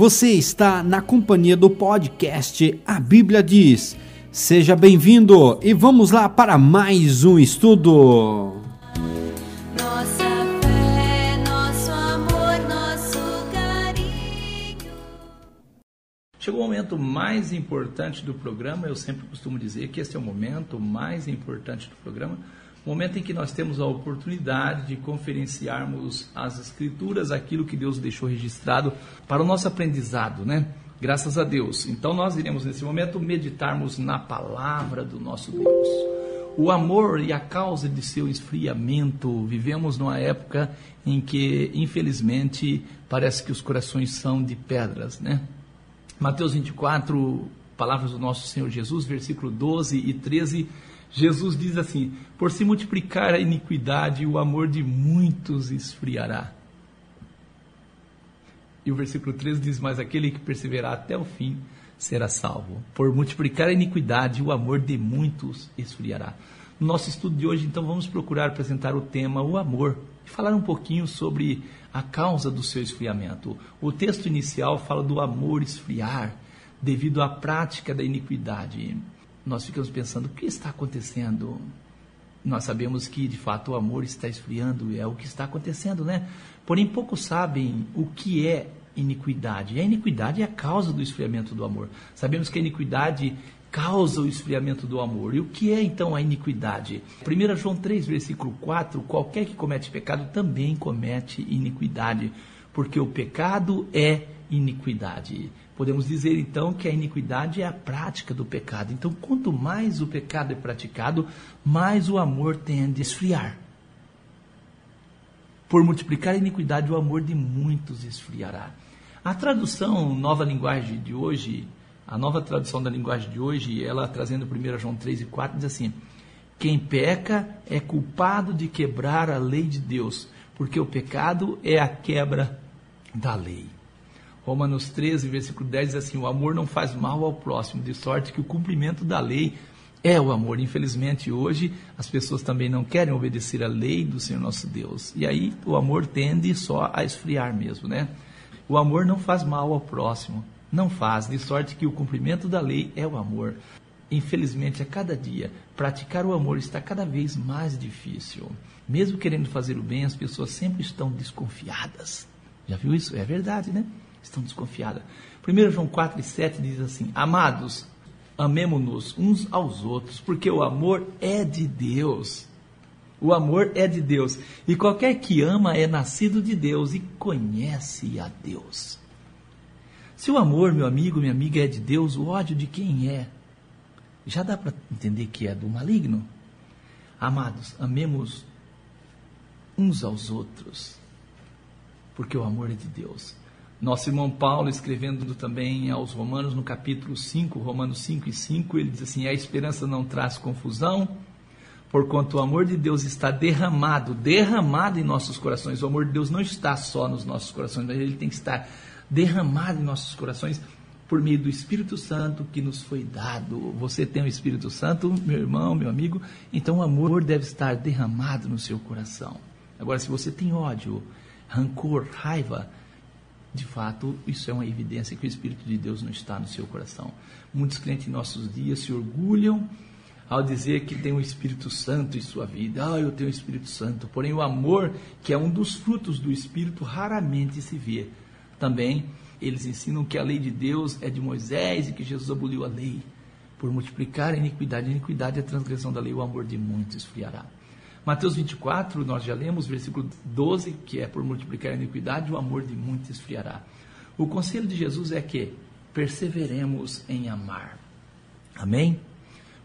Você está na companhia do podcast A Bíblia Diz. Seja bem-vindo e vamos lá para mais um estudo. Nossa fé, nosso amor, nosso carinho. Chegou o momento mais importante do programa. Eu sempre costumo dizer que este é o momento mais importante do programa momento em que nós temos a oportunidade de conferenciarmos as Escrituras, aquilo que Deus deixou registrado para o nosso aprendizado, né? Graças a Deus. Então nós iremos nesse momento meditarmos na palavra do nosso Deus. O amor e a causa de seu esfriamento. Vivemos numa época em que, infelizmente, parece que os corações são de pedras, né? Mateus 24, palavras do nosso Senhor Jesus, versículo 12 e 13 Jesus diz assim: Por se multiplicar a iniquidade, o amor de muitos esfriará. E o versículo 13 diz: Mas aquele que perseverar até o fim será salvo. Por multiplicar a iniquidade, o amor de muitos esfriará. No nosso estudo de hoje, então, vamos procurar apresentar o tema o amor e falar um pouquinho sobre a causa do seu esfriamento. O texto inicial fala do amor esfriar devido à prática da iniquidade nós ficamos pensando: o que está acontecendo? Nós sabemos que de fato o amor está esfriando, é o que está acontecendo, né? Porém, poucos sabem o que é iniquidade. E a iniquidade é a causa do esfriamento do amor. Sabemos que a iniquidade causa o esfriamento do amor. E o que é então a iniquidade? 1 João 3, versículo 4: qualquer que comete pecado também comete iniquidade, porque o pecado é iniquidade. Podemos dizer então que a iniquidade é a prática do pecado. Então, quanto mais o pecado é praticado, mais o amor tende a esfriar. Por multiplicar a iniquidade, o amor de muitos esfriará. A tradução nova linguagem de hoje, a nova tradução da linguagem de hoje, ela trazendo 1 João 3 e 4, diz assim: Quem peca é culpado de quebrar a lei de Deus, porque o pecado é a quebra da lei. Romanos 13, versículo 10 diz assim: O amor não faz mal ao próximo, de sorte que o cumprimento da lei é o amor. Infelizmente, hoje, as pessoas também não querem obedecer à lei do Senhor nosso Deus. E aí o amor tende só a esfriar mesmo, né? O amor não faz mal ao próximo, não faz, de sorte que o cumprimento da lei é o amor. Infelizmente, a cada dia, praticar o amor está cada vez mais difícil. Mesmo querendo fazer o bem, as pessoas sempre estão desconfiadas. Já viu isso? É verdade, né? Estão desconfiadas. 1 João 4 e 7 diz assim: Amados, amemo-nos uns aos outros, porque o amor é de Deus. O amor é de Deus. E qualquer que ama é nascido de Deus e conhece a Deus. Se o amor, meu amigo, minha amiga, é de Deus, o ódio de quem é? Já dá para entender que é do maligno? Amados, amemos uns aos outros, porque o amor é de Deus. Nosso irmão Paulo, escrevendo também aos Romanos, no capítulo 5, Romanos 5 e 5, ele diz assim: A esperança não traz confusão, porquanto o amor de Deus está derramado, derramado em nossos corações. O amor de Deus não está só nos nossos corações, mas ele tem que estar derramado em nossos corações por meio do Espírito Santo que nos foi dado. Você tem o Espírito Santo, meu irmão, meu amigo, então o amor deve estar derramado no seu coração. Agora, se você tem ódio, rancor, raiva, de fato, isso é uma evidência que o Espírito de Deus não está no seu coração. Muitos crentes em nossos dias se orgulham ao dizer que tem o Espírito Santo em sua vida. Ah, eu tenho o Espírito Santo. Porém, o amor, que é um dos frutos do Espírito, raramente se vê. Também, eles ensinam que a lei de Deus é de Moisés e que Jesus aboliu a lei. Por multiplicar a iniquidade, a iniquidade é a transgressão da lei, o amor de muitos esfriará. Mateus 24, nós já lemos, versículo 12, que é por multiplicar a iniquidade, o amor de muitos esfriará. O conselho de Jesus é que perseveremos em amar. Amém?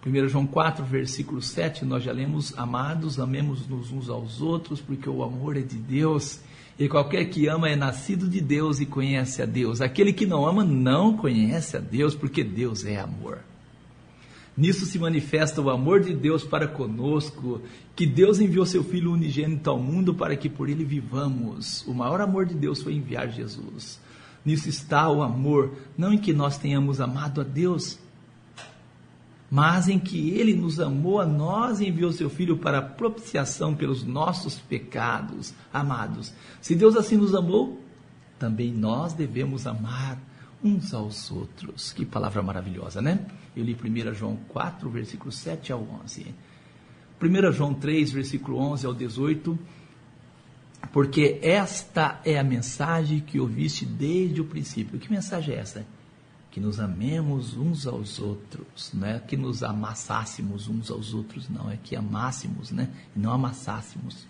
1 João 4, versículo 7, nós já lemos: Amados, amemos-nos uns aos outros, porque o amor é de Deus. E qualquer que ama é nascido de Deus e conhece a Deus. Aquele que não ama não conhece a Deus, porque Deus é amor. Nisso se manifesta o amor de Deus para conosco, que Deus enviou seu Filho unigênito ao mundo para que por ele vivamos. O maior amor de Deus foi enviar Jesus. Nisso está o amor, não em que nós tenhamos amado a Deus, mas em que ele nos amou a nós e enviou seu Filho para propiciação pelos nossos pecados. Amados, se Deus assim nos amou, também nós devemos amar uns aos outros. Que palavra maravilhosa, né? Eu li 1 João 4, versículo 7 ao 11. 1 João 3, versículo 11 ao 18. Porque esta é a mensagem que ouviste desde o princípio. Que mensagem é essa? Que nos amemos uns aos outros, não é que nos amassássemos uns aos outros, não, é que amássemos, né? E não amassássemos.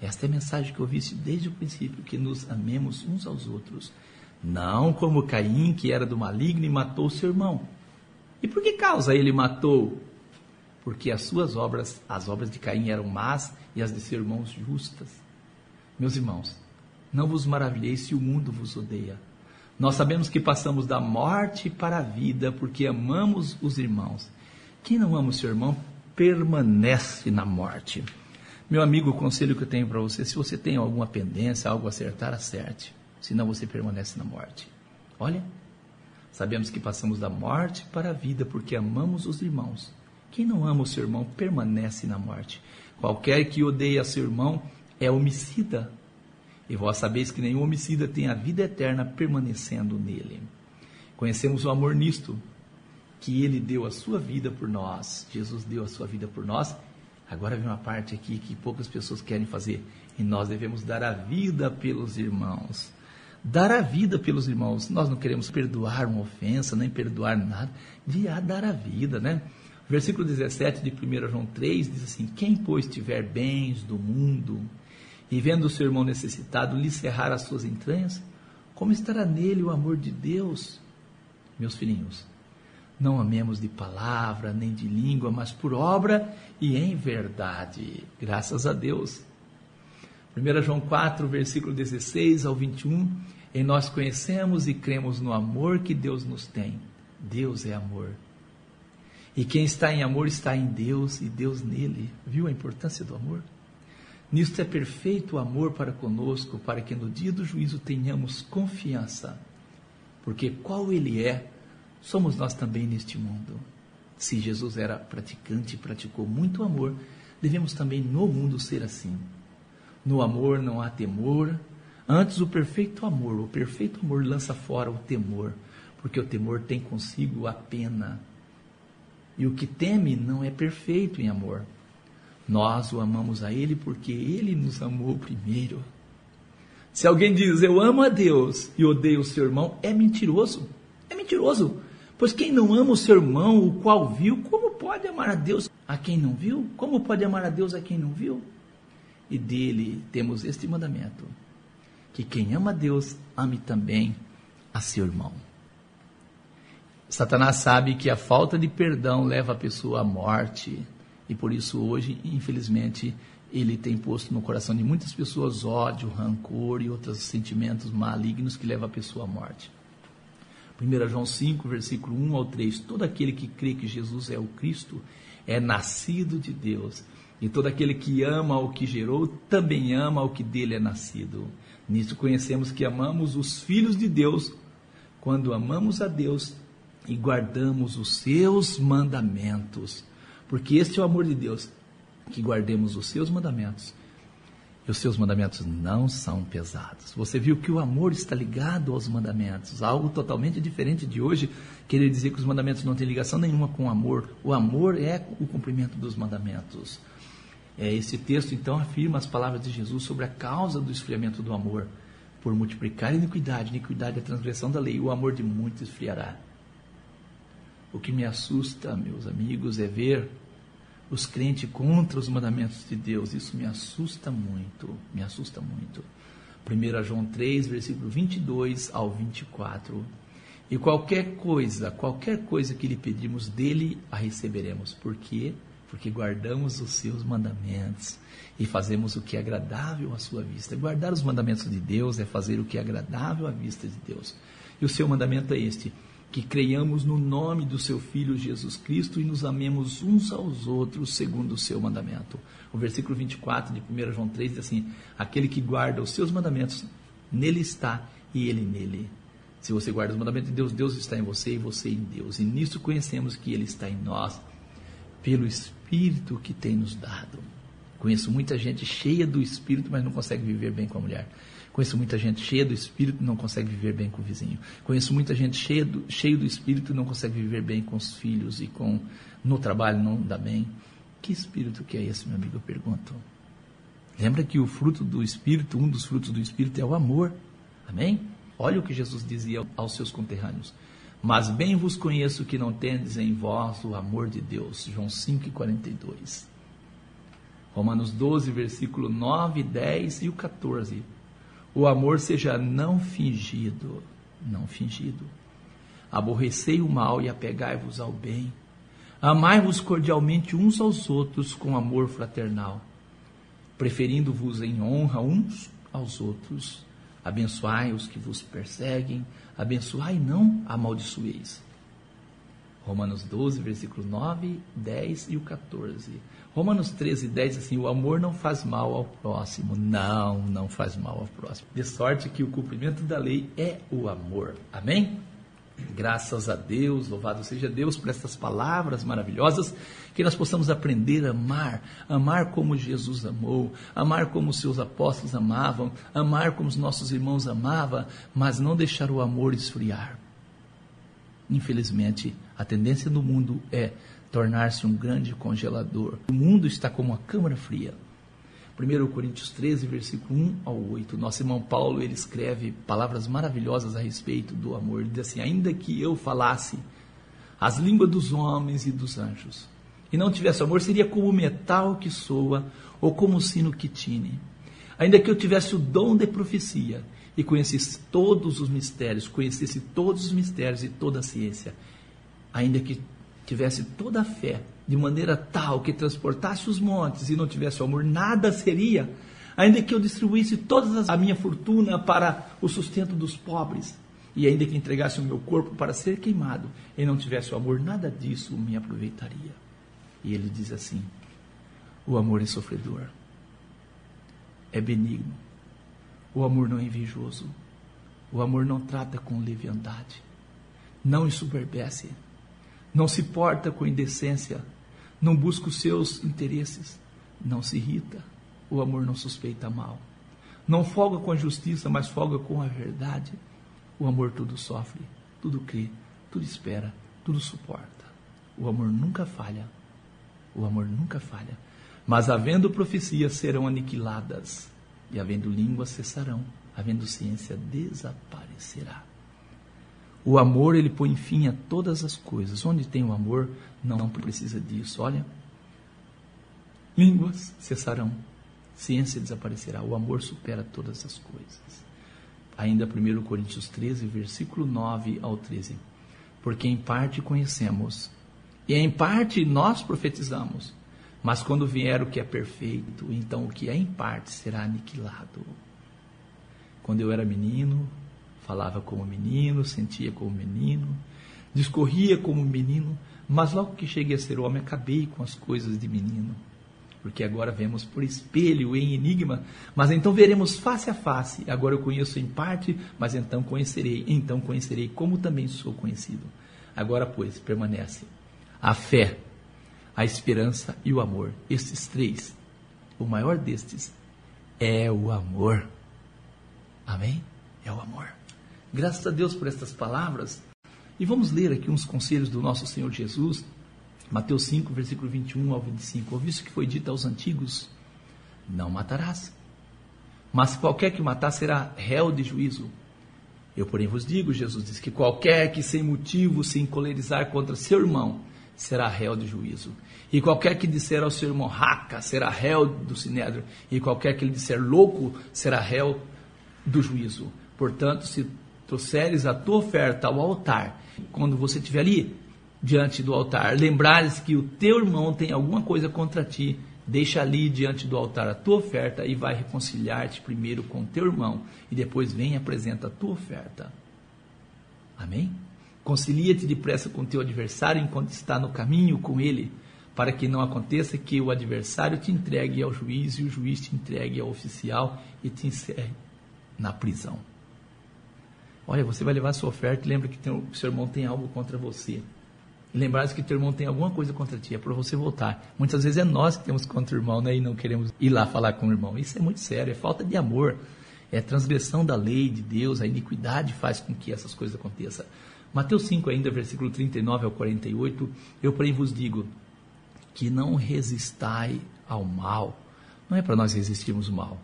Esta é a mensagem que ouviste desde o princípio, que nos amemos uns aos outros. Não como Caim, que era do maligno e matou seu irmão. E por que causa ele matou? Porque as suas obras, as obras de Caim eram más e as de seu irmão justas. Meus irmãos, não vos maravilheis se o mundo vos odeia. Nós sabemos que passamos da morte para a vida porque amamos os irmãos. Quem não ama o seu irmão permanece na morte. Meu amigo, o conselho que eu tenho para você, se você tem alguma pendência, algo a acertar, acerte. Senão você permanece na morte. Olha, sabemos que passamos da morte para a vida porque amamos os irmãos. Quem não ama o seu irmão permanece na morte. Qualquer que odeia seu irmão é homicida. E vós sabeis que nenhum homicida tem a vida eterna permanecendo nele. Conhecemos o amor nisto, que ele deu a sua vida por nós. Jesus deu a sua vida por nós. Agora vem uma parte aqui que poucas pessoas querem fazer. E nós devemos dar a vida pelos irmãos. Dar a vida pelos irmãos. Nós não queremos perdoar uma ofensa, nem perdoar nada. De dar a vida, né? Versículo 17 de 1 João 3 diz assim: Quem, pois, tiver bens do mundo e vendo o seu irmão necessitado lhe cerrar as suas entranhas, como estará nele o amor de Deus? Meus filhinhos, não amemos de palavra nem de língua, mas por obra e em verdade. Graças a Deus. 1 João 4, versículo 16 ao 21. Em nós conhecemos e cremos no amor que Deus nos tem. Deus é amor. E quem está em amor está em Deus e Deus nele. Viu a importância do amor? Nisto é perfeito o amor para conosco, para que no dia do juízo tenhamos confiança. Porque qual ele é, somos nós também neste mundo. Se Jesus era praticante e praticou muito amor, devemos também no mundo ser assim. No amor não há temor, antes o perfeito amor, o perfeito amor lança fora o temor, porque o temor tem consigo a pena. E o que teme não é perfeito em amor. Nós o amamos a Ele porque Ele nos amou primeiro. Se alguém diz eu amo a Deus e odeio o seu irmão, é mentiroso. É mentiroso. Pois quem não ama o seu irmão, o qual viu, como pode amar a Deus a quem não viu? Como pode amar a Deus a quem não viu? E dele temos este mandamento: que quem ama a Deus, ame também a seu irmão. Satanás sabe que a falta de perdão leva a pessoa à morte, e por isso hoje, infelizmente, ele tem posto no coração de muitas pessoas ódio, rancor e outros sentimentos malignos que levam a pessoa à morte. 1 João 5, versículo 1 ao 3: Todo aquele que crê que Jesus é o Cristo é nascido de Deus, e todo aquele que ama o que gerou também ama o que dele é nascido. Nisso conhecemos que amamos os filhos de Deus quando amamos a Deus e guardamos os seus mandamentos. Porque este é o amor de Deus, que guardemos os seus mandamentos. E os seus mandamentos não são pesados. Você viu que o amor está ligado aos mandamentos, algo totalmente diferente de hoje, querer dizer que os mandamentos não têm ligação nenhuma com o amor. O amor é o cumprimento dos mandamentos. É, esse texto então afirma as palavras de Jesus sobre a causa do esfriamento do amor. Por multiplicar iniquidade, iniquidade é a transgressão da lei, o amor de muitos esfriará. O que me assusta, meus amigos, é ver os crentes contra os mandamentos de Deus. Isso me assusta muito, me assusta muito. 1 João 3, versículo 22 ao 24. E qualquer coisa, qualquer coisa que lhe pedimos dele, a receberemos. Por quê? Porque guardamos os seus mandamentos e fazemos o que é agradável à sua vista. Guardar os mandamentos de Deus é fazer o que é agradável à vista de Deus. E o seu mandamento é este: que creiamos no nome do seu Filho Jesus Cristo e nos amemos uns aos outros segundo o seu mandamento. O versículo 24 de 1 João 3 diz assim: Aquele que guarda os seus mandamentos, nele está e ele nele. Se você guarda os mandamentos de Deus, Deus está em você e você em Deus. E nisso conhecemos que ele está em nós, pelo Espírito que tem nos dado. Conheço muita gente cheia do espírito, mas não consegue viver bem com a mulher. Conheço muita gente cheia do espírito e não consegue viver bem com o vizinho. Conheço muita gente cheia do, cheio do espírito e não consegue viver bem com os filhos e com no trabalho não dá bem. Que espírito que é esse, meu amigo? Eu pergunto. Lembra que o fruto do espírito, um dos frutos do espírito é o amor. Amém? Olha o que Jesus dizia aos seus conterrâneos. Mas bem vos conheço que não tendes em vós o amor de Deus. João 5,42. Romanos 12, versículo 9, 10 e o 14. O amor seja não fingido, não fingido. Aborrecei o mal e apegai-vos ao bem. Amai-vos cordialmente uns aos outros com amor fraternal, preferindo-vos em honra uns aos outros. Abençoai os que vos perseguem, abençoai e não amaldiçoeis. Romanos 12, versículo 9, 10 e o 14. Romanos 13, 10 assim: o amor não faz mal ao próximo. Não, não faz mal ao próximo. De sorte que o cumprimento da lei é o amor. Amém? Graças a Deus, louvado seja Deus por essas palavras maravilhosas, que nós possamos aprender a amar, amar como Jesus amou, amar como os seus apóstolos amavam, amar como os nossos irmãos amavam, mas não deixar o amor esfriar. Infelizmente, a tendência do mundo é tornar-se um grande congelador. O mundo está como uma câmara fria. 1 Coríntios 13, versículo 1 ao 8. Nosso irmão Paulo, ele escreve palavras maravilhosas a respeito do amor. Ele diz assim: Ainda que eu falasse as línguas dos homens e dos anjos, e não tivesse amor, seria como o metal que soa, ou como o sino que tine. Ainda que eu tivesse o dom de profecia, e conhecesse todos os mistérios, conhecesse todos os mistérios e toda a ciência, ainda que tivesse toda a fé, de maneira tal que transportasse os montes e não tivesse o amor, nada seria. Ainda que eu distribuísse toda a minha fortuna para o sustento dos pobres, e ainda que entregasse o meu corpo para ser queimado, e não tivesse o amor, nada disso me aproveitaria. E ele diz assim: o amor é sofredor, é benigno, o amor não é invejoso, o amor não trata com leviandade, não ensoberbece, não se porta com indecência, não busca os seus interesses, não se irrita, o amor não suspeita mal, não folga com a justiça, mas folga com a verdade. O amor tudo sofre, tudo crê, tudo espera, tudo suporta. O amor nunca falha, o amor nunca falha. Mas havendo profecias serão aniquiladas, e havendo línguas cessarão, havendo ciência desaparecerá. O amor, ele põe fim a todas as coisas. Onde tem o amor, não, precisa disso. Olha, línguas cessarão, ciência desaparecerá. O amor supera todas as coisas. Ainda 1 Coríntios 13, versículo 9 ao 13. Porque em parte conhecemos, e em parte nós profetizamos. Mas quando vier o que é perfeito, então o que é em parte será aniquilado. Quando eu era menino, falava como menino, sentia como menino, discorria como menino, mas logo que cheguei a ser homem, acabei com as coisas de menino. Porque agora vemos por espelho, em enigma, mas então veremos face a face. Agora eu conheço em parte, mas então conhecerei, então conhecerei como também sou conhecido. Agora, pois, permanece a fé, a esperança e o amor. Estes três, o maior destes é o amor. Amém? É o amor. Graças a Deus por estas palavras. E vamos ler aqui uns conselhos do nosso Senhor Jesus. Mateus 5, versículo 21 ao 25. Ouvi isso que foi dito aos antigos: Não matarás. Mas qualquer que matar será réu de juízo. Eu, porém, vos digo, Jesus disse, que qualquer que sem motivo se encolerizar contra seu irmão será réu de juízo. E qualquer que disser ao seu irmão raca será réu do sinédrio. E qualquer que lhe disser louco será réu do juízo. Portanto, se trouxeres a tua oferta ao altar, quando você estiver ali diante do altar, lembrares que o teu irmão tem alguma coisa contra ti, deixa ali diante do altar a tua oferta e vai reconciliar-te primeiro com teu irmão e depois vem e apresenta a tua oferta. Amém? Concilia-te depressa com teu adversário enquanto está no caminho com ele, para que não aconteça que o adversário te entregue ao juiz e o juiz te entregue ao oficial e te encerre na prisão. Olha, você vai levar sua oferta e lembra que tem, o seu irmão tem algo contra você. E lembrar que teu irmão tem alguma coisa contra ti, é para você voltar. Muitas vezes é nós que temos contra o irmão né, e não queremos ir lá falar com o irmão. Isso é muito sério, é falta de amor, é transgressão da lei de Deus, a iniquidade faz com que essas coisas aconteçam. Mateus 5, ainda, versículo 39 ao 48, eu porém vos digo que não resistai ao mal. Não é para nós resistirmos o mal.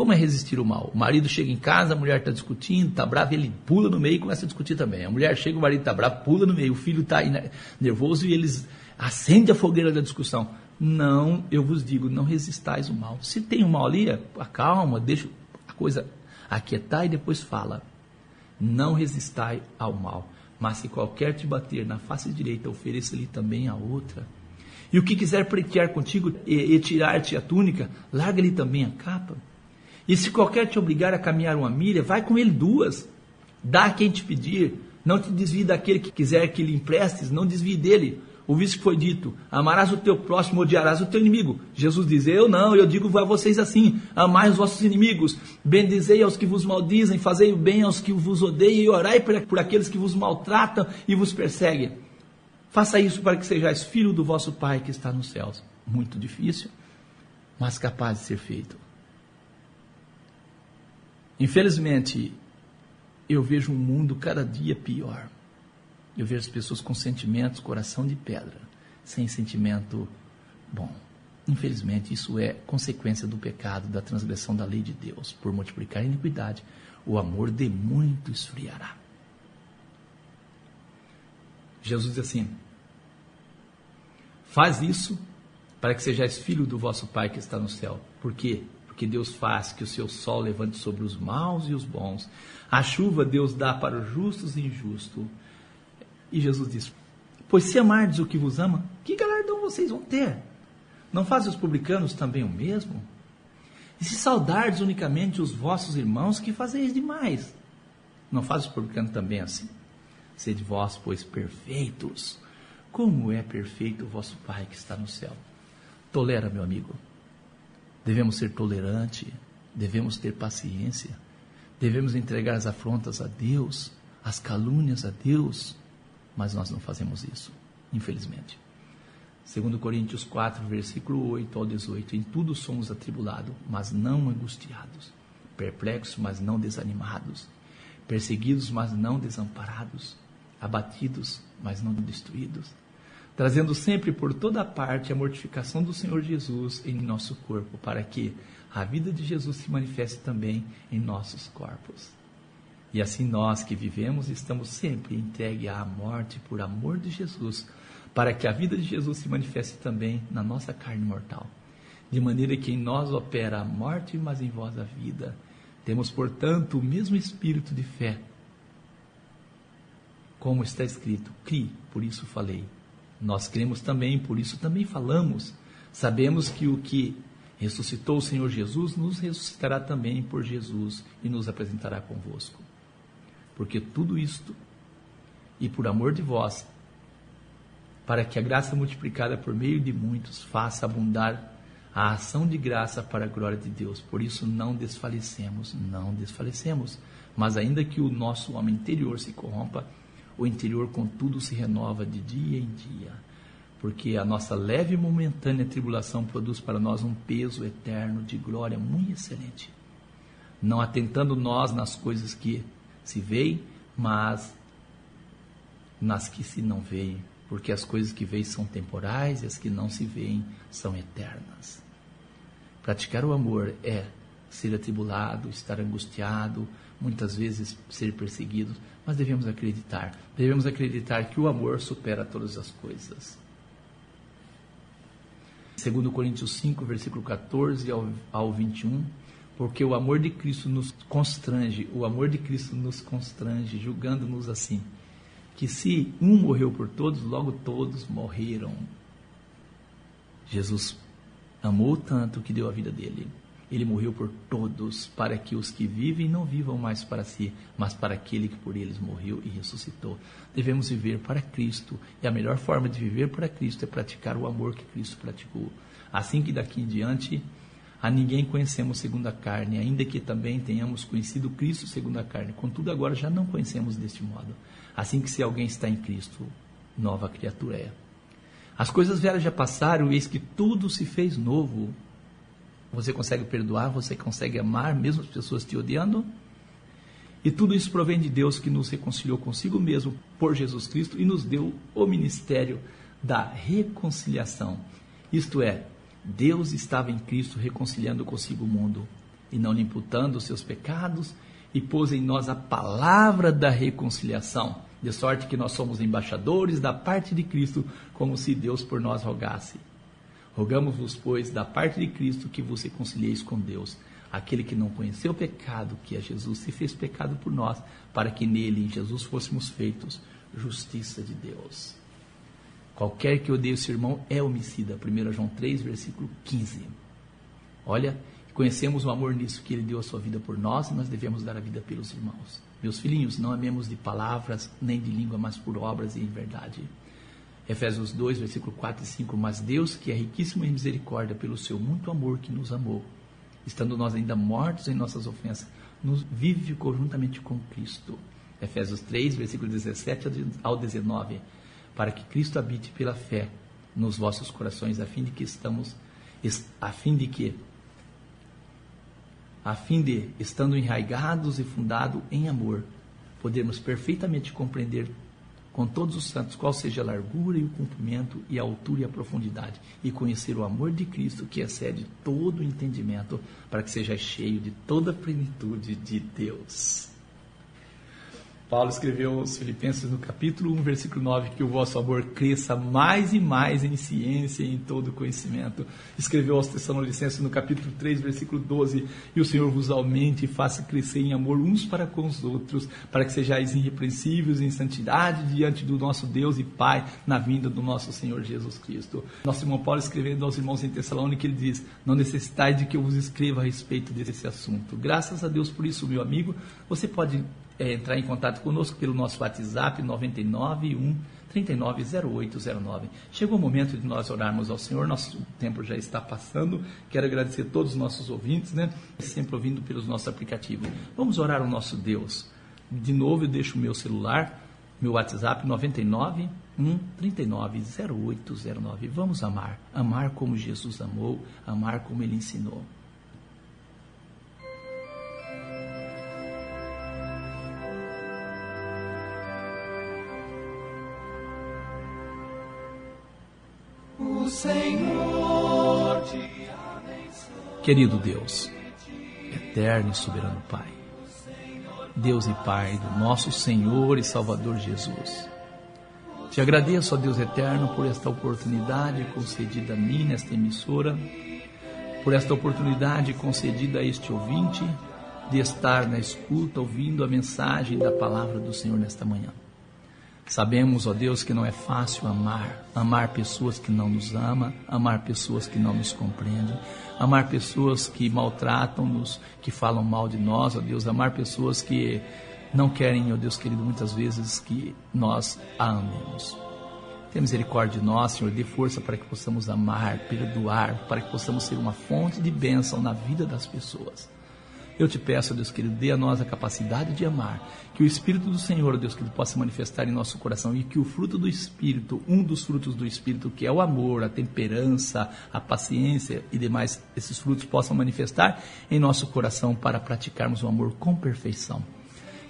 Como é resistir o mal? O marido chega em casa, a mulher está discutindo, está brava, ele pula no meio e começa a discutir também. A mulher chega, o marido está bravo, pula no meio, o filho está nervoso e eles acendem a fogueira da discussão. Não, eu vos digo, não resistais o mal. Se tem um mal ali, acalma, deixa a coisa aquietar e depois fala. Não resistai ao mal. Mas se qualquer te bater na face direita, ofereça-lhe também a outra. E o que quiser pretear contigo e, e tirar-te a túnica, larga-lhe também a capa. E se qualquer te obrigar a caminhar uma milha, vai com ele duas. Dá a quem te pedir. Não te desvie daquele que quiser que lhe emprestes, não desvie dele. Ouviste que foi dito: Amarás o teu próximo, odiarás o teu inimigo. Jesus diz: Eu não, eu digo a vocês assim: Amai os vossos inimigos, bendizei aos que vos maldizem, fazei o bem aos que vos odeiam e orai por aqueles que vos maltratam e vos perseguem. Faça isso para que sejais filho do vosso Pai que está nos céus. Muito difícil, mas capaz de ser feito. Infelizmente, eu vejo um mundo cada dia pior. Eu vejo as pessoas com sentimentos, coração de pedra, sem sentimento bom. Infelizmente, isso é consequência do pecado, da transgressão da lei de Deus. Por multiplicar a iniquidade, o amor de muito esfriará. Jesus diz assim: Faz isso para que sejais filho do vosso Pai que está no céu. Por quê? Porque Deus faz que o seu sol levante sobre os maus e os bons. A chuva Deus dá para os justos e injustos. E Jesus diz: Pois se amardes o que vos ama, que galardão vocês vão ter? Não fazem os publicanos também o mesmo? E se saudardes unicamente os vossos irmãos, que fazeis demais? Não faz os publicanos também assim? Sede vós, pois, perfeitos, como é perfeito o vosso Pai que está no céu. Tolera, meu amigo. Devemos ser tolerantes, devemos ter paciência, devemos entregar as afrontas a Deus, as calúnias a Deus, mas nós não fazemos isso, infelizmente. Segundo Coríntios 4, versículo 8 ao 18, em tudo somos atribulados, mas não angustiados, perplexos, mas não desanimados, perseguidos, mas não desamparados, abatidos, mas não destruídos, trazendo sempre por toda parte a mortificação do Senhor Jesus em nosso corpo, para que a vida de Jesus se manifeste também em nossos corpos. E assim nós que vivemos estamos sempre entregues à morte por amor de Jesus, para que a vida de Jesus se manifeste também na nossa carne mortal. De maneira que em nós opera a morte, mas em vós a vida. Temos, portanto, o mesmo espírito de fé. Como está escrito, crie, por isso falei. Nós cremos também, por isso também falamos. Sabemos que o que ressuscitou o Senhor Jesus nos ressuscitará também por Jesus e nos apresentará convosco porque tudo isto, e por amor de vós, para que a graça multiplicada por meio de muitos faça abundar a ação de graça para a glória de Deus. Por isso não desfalecemos, não desfalecemos. Mas ainda que o nosso homem interior se corrompa, o interior contudo se renova de dia em dia. Porque a nossa leve e momentânea tribulação produz para nós um peso eterno de glória muito excelente. Não atentando nós nas coisas que se veem, mas nas que se não veem, porque as coisas que veem são temporais e as que não se veem são eternas. Praticar o amor é ser atribulado, estar angustiado, muitas vezes ser perseguido, mas devemos acreditar, devemos acreditar que o amor supera todas as coisas. Segundo Coríntios 5, versículo 14 ao, ao 21, porque o amor de Cristo nos constrange, o amor de Cristo nos constrange, julgando-nos assim, que se um morreu por todos, logo todos morreram. Jesus amou tanto que deu a vida dele. Ele morreu por todos, para que os que vivem não vivam mais para si, mas para aquele que por eles morreu e ressuscitou. Devemos viver para Cristo, e a melhor forma de viver para Cristo é praticar o amor que Cristo praticou. Assim que daqui em diante a ninguém conhecemos segundo a carne, ainda que também tenhamos conhecido Cristo segundo a carne. Contudo, agora já não conhecemos deste modo. Assim que se alguém está em Cristo, nova criatura é. As coisas velhas já passaram, eis que tudo se fez novo. Você consegue perdoar, você consegue amar, mesmo as pessoas te odiando? E tudo isso provém de Deus que nos reconciliou consigo mesmo por Jesus Cristo e nos deu o ministério da reconciliação. Isto é, Deus estava em Cristo reconciliando consigo o mundo e não lhe imputando os seus pecados e pôs em nós a palavra da reconciliação, de sorte que nós somos embaixadores da parte de Cristo, como se Deus por nós rogasse. Rogamos-vos, pois, da parte de Cristo, que vos reconcilieis com Deus. Aquele que não conheceu o pecado, que é Jesus, se fez pecado por nós, para que nele, em Jesus, fôssemos feitos justiça de Deus. Qualquer que odeie o seu irmão é homicida. 1 João 3, versículo 15. Olha, conhecemos o amor nisso, que ele deu a sua vida por nós e nós devemos dar a vida pelos irmãos. Meus filhinhos, não amemos de palavras nem de língua, mas por obras e em verdade. Efésios 2, versículo 4 e 5. Mas Deus, que é riquíssimo em misericórdia, pelo seu muito amor que nos amou, estando nós ainda mortos em nossas ofensas, nos vive conjuntamente com Cristo. Efésios 3, versículo 17 ao 19. Para que Cristo habite pela fé nos vossos corações, a fim de que estamos, a fim de que, a fim de, estando enraigados e fundados em amor, podermos perfeitamente compreender com todos os santos qual seja a largura e o comprimento e a altura e a profundidade, e conhecer o amor de Cristo que excede todo o entendimento, para que seja cheio de toda a plenitude de Deus. Paulo escreveu aos Filipenses no capítulo 1, versículo 9, que o vosso amor cresça mais e mais em ciência e em todo conhecimento. Escreveu aos Tessalonicenses no capítulo 3, versículo 12, e o Senhor vos aumente e faça crescer em amor uns para com os outros, para que sejais irrepreensíveis em santidade diante do nosso Deus e Pai, na vinda do nosso Senhor Jesus Cristo. Nosso irmão Paulo escrevendo aos irmãos em Tessalônica, ele diz, não necessitais de que eu vos escreva a respeito desse assunto. Graças a Deus por isso, meu amigo, você pode é, entrar em contato conosco pelo nosso WhatsApp 991 390809. Chegou o momento de nós orarmos ao Senhor, nosso tempo já está passando. Quero agradecer a todos os nossos ouvintes, né? Sempre ouvindo pelos nossos aplicativos. Vamos orar ao nosso Deus. De novo, eu deixo o meu celular, meu WhatsApp 99 1 39 0809. Vamos amar, amar como Jesus amou, amar como ele ensinou. Senhor te abençoe. Querido Deus, eterno e soberano Pai, Deus e Pai do nosso Senhor e Salvador Jesus, te agradeço, ó Deus eterno, por esta oportunidade concedida a mim nesta emissora, por esta oportunidade concedida a este ouvinte de estar na escuta, ouvindo a mensagem da palavra do Senhor nesta manhã. Sabemos, ó Deus, que não é fácil amar, amar pessoas que não nos amam, amar pessoas que não nos compreendem, amar pessoas que maltratam-nos, que falam mal de nós, ó Deus, amar pessoas que não querem, ó Deus querido, muitas vezes que nós a amemos. Tenha misericórdia de nós, Senhor, dê força para que possamos amar, perdoar, para que possamos ser uma fonte de bênção na vida das pessoas. Eu te peço, Deus querido, dê a nós a capacidade de amar, que o Espírito do Senhor, Deus querido, possa manifestar em nosso coração e que o fruto do Espírito, um dos frutos do Espírito, que é o amor, a temperança, a paciência e demais, esses frutos possam manifestar em nosso coração para praticarmos o amor com perfeição.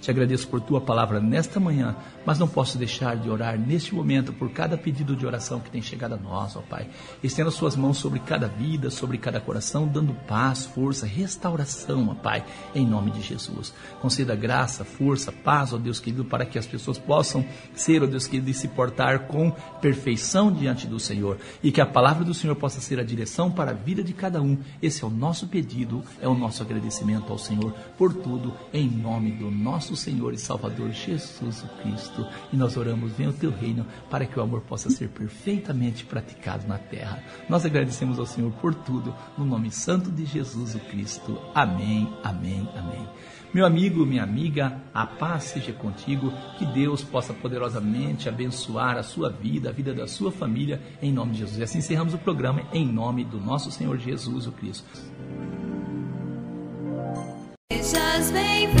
Te agradeço por tua palavra nesta manhã, mas não posso deixar de orar neste momento por cada pedido de oração que tem chegado a nós, ó Pai. Estenda suas mãos sobre cada vida, sobre cada coração, dando paz, força, restauração, ó Pai, em nome de Jesus. Conceda graça, força, paz, ó Deus querido, para que as pessoas possam ser, ó Deus querido, e se portar com perfeição diante do Senhor e que a palavra do Senhor possa ser a direção para a vida de cada um. Esse é o nosso pedido, é o nosso agradecimento ao Senhor por tudo, em nome do nosso nosso Senhor e Salvador Jesus Cristo. E nós oramos, venha o teu reino, para que o amor possa ser perfeitamente praticado na terra. Nós agradecemos ao Senhor por tudo, no nome santo de Jesus Cristo. Amém, amém, amém. Meu amigo, minha amiga, a paz seja contigo, que Deus possa poderosamente abençoar a sua vida, a vida da sua família, em nome de Jesus. E assim encerramos o programa em nome do nosso Senhor Jesus Cristo. Sejas bem-vindo.